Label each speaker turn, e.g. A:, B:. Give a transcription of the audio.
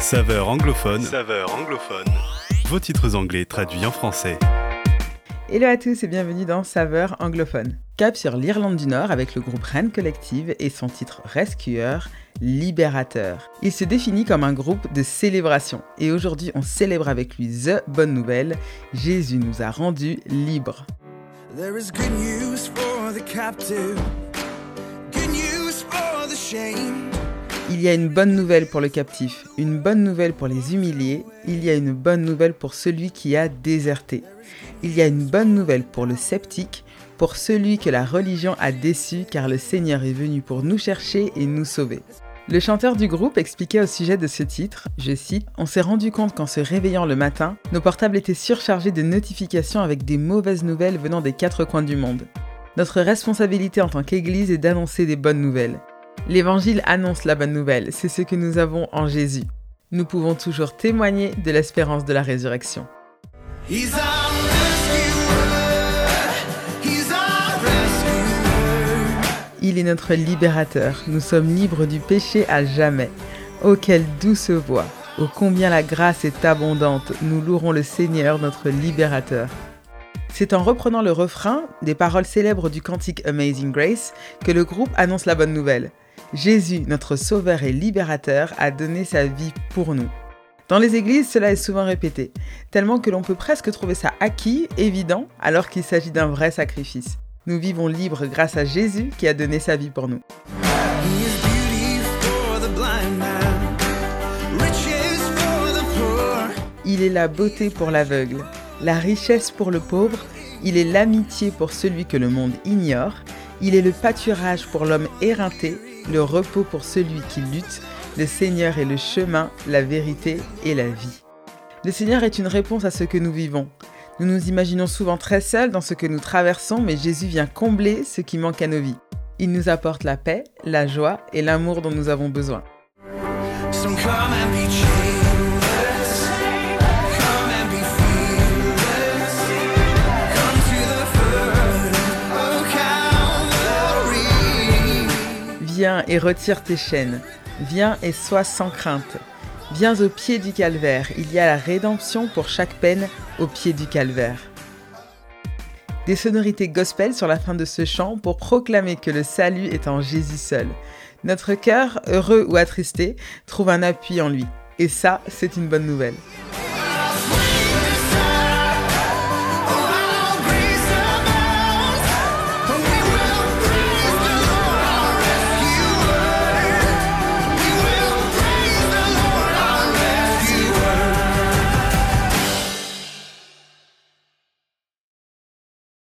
A: Saveur anglophone. Saveur anglophone. Vos titres anglais traduits en français.
B: Hello à tous et bienvenue dans Saveur anglophone. Cap sur l'Irlande du Nord avec le groupe Rennes Collective et son titre Rescuer, Libérateur. Il se définit comme un groupe de célébration et aujourd'hui on célèbre avec lui The Bonne Nouvelle, Jésus nous a rendus libres. There is good news for the captive, good news for the shame. Il y a une bonne nouvelle pour le captif, une bonne nouvelle pour les humiliés, il y a une bonne nouvelle pour celui qui a déserté. Il y a une bonne nouvelle pour le sceptique, pour celui que la religion a déçu car le Seigneur est venu pour nous chercher et nous sauver. Le chanteur du groupe expliquait au sujet de ce titre, je cite, On s'est rendu compte qu'en se réveillant le matin, nos portables étaient surchargés de notifications avec des mauvaises nouvelles venant des quatre coins du monde. Notre responsabilité en tant qu'Église est d'annoncer des bonnes nouvelles. L'évangile annonce la bonne nouvelle, c'est ce que nous avons en Jésus. Nous pouvons toujours témoigner de l'espérance de la résurrection. Il est notre libérateur, nous sommes libres du péché à jamais. Oh quelle douce voix, oh combien la grâce est abondante, nous louerons le Seigneur notre libérateur. C'est en reprenant le refrain des paroles célèbres du cantique Amazing Grace que le groupe annonce la bonne nouvelle. Jésus, notre Sauveur et Libérateur, a donné sa vie pour nous. Dans les églises, cela est souvent répété, tellement que l'on peut presque trouver ça acquis, évident, alors qu'il s'agit d'un vrai sacrifice. Nous vivons libres grâce à Jésus qui a donné sa vie pour nous. Il est la beauté pour l'aveugle, la richesse pour le pauvre, il est l'amitié pour celui que le monde ignore, il est le pâturage pour l'homme éreinté, le repos pour celui qui lutte, le Seigneur est le chemin, la vérité et la vie. Le Seigneur est une réponse à ce que nous vivons. Nous nous imaginons souvent très seuls dans ce que nous traversons, mais Jésus vient combler ce qui manque à nos vies. Il nous apporte la paix, la joie et l'amour dont nous avons besoin. Viens et retire tes chaînes. Viens et sois sans crainte. Viens au pied du calvaire. Il y a la rédemption pour chaque peine au pied du calvaire. Des sonorités gospel sur la fin de ce chant pour proclamer que le salut est en Jésus seul. Notre cœur, heureux ou attristé, trouve un appui en lui. Et ça, c'est une bonne nouvelle.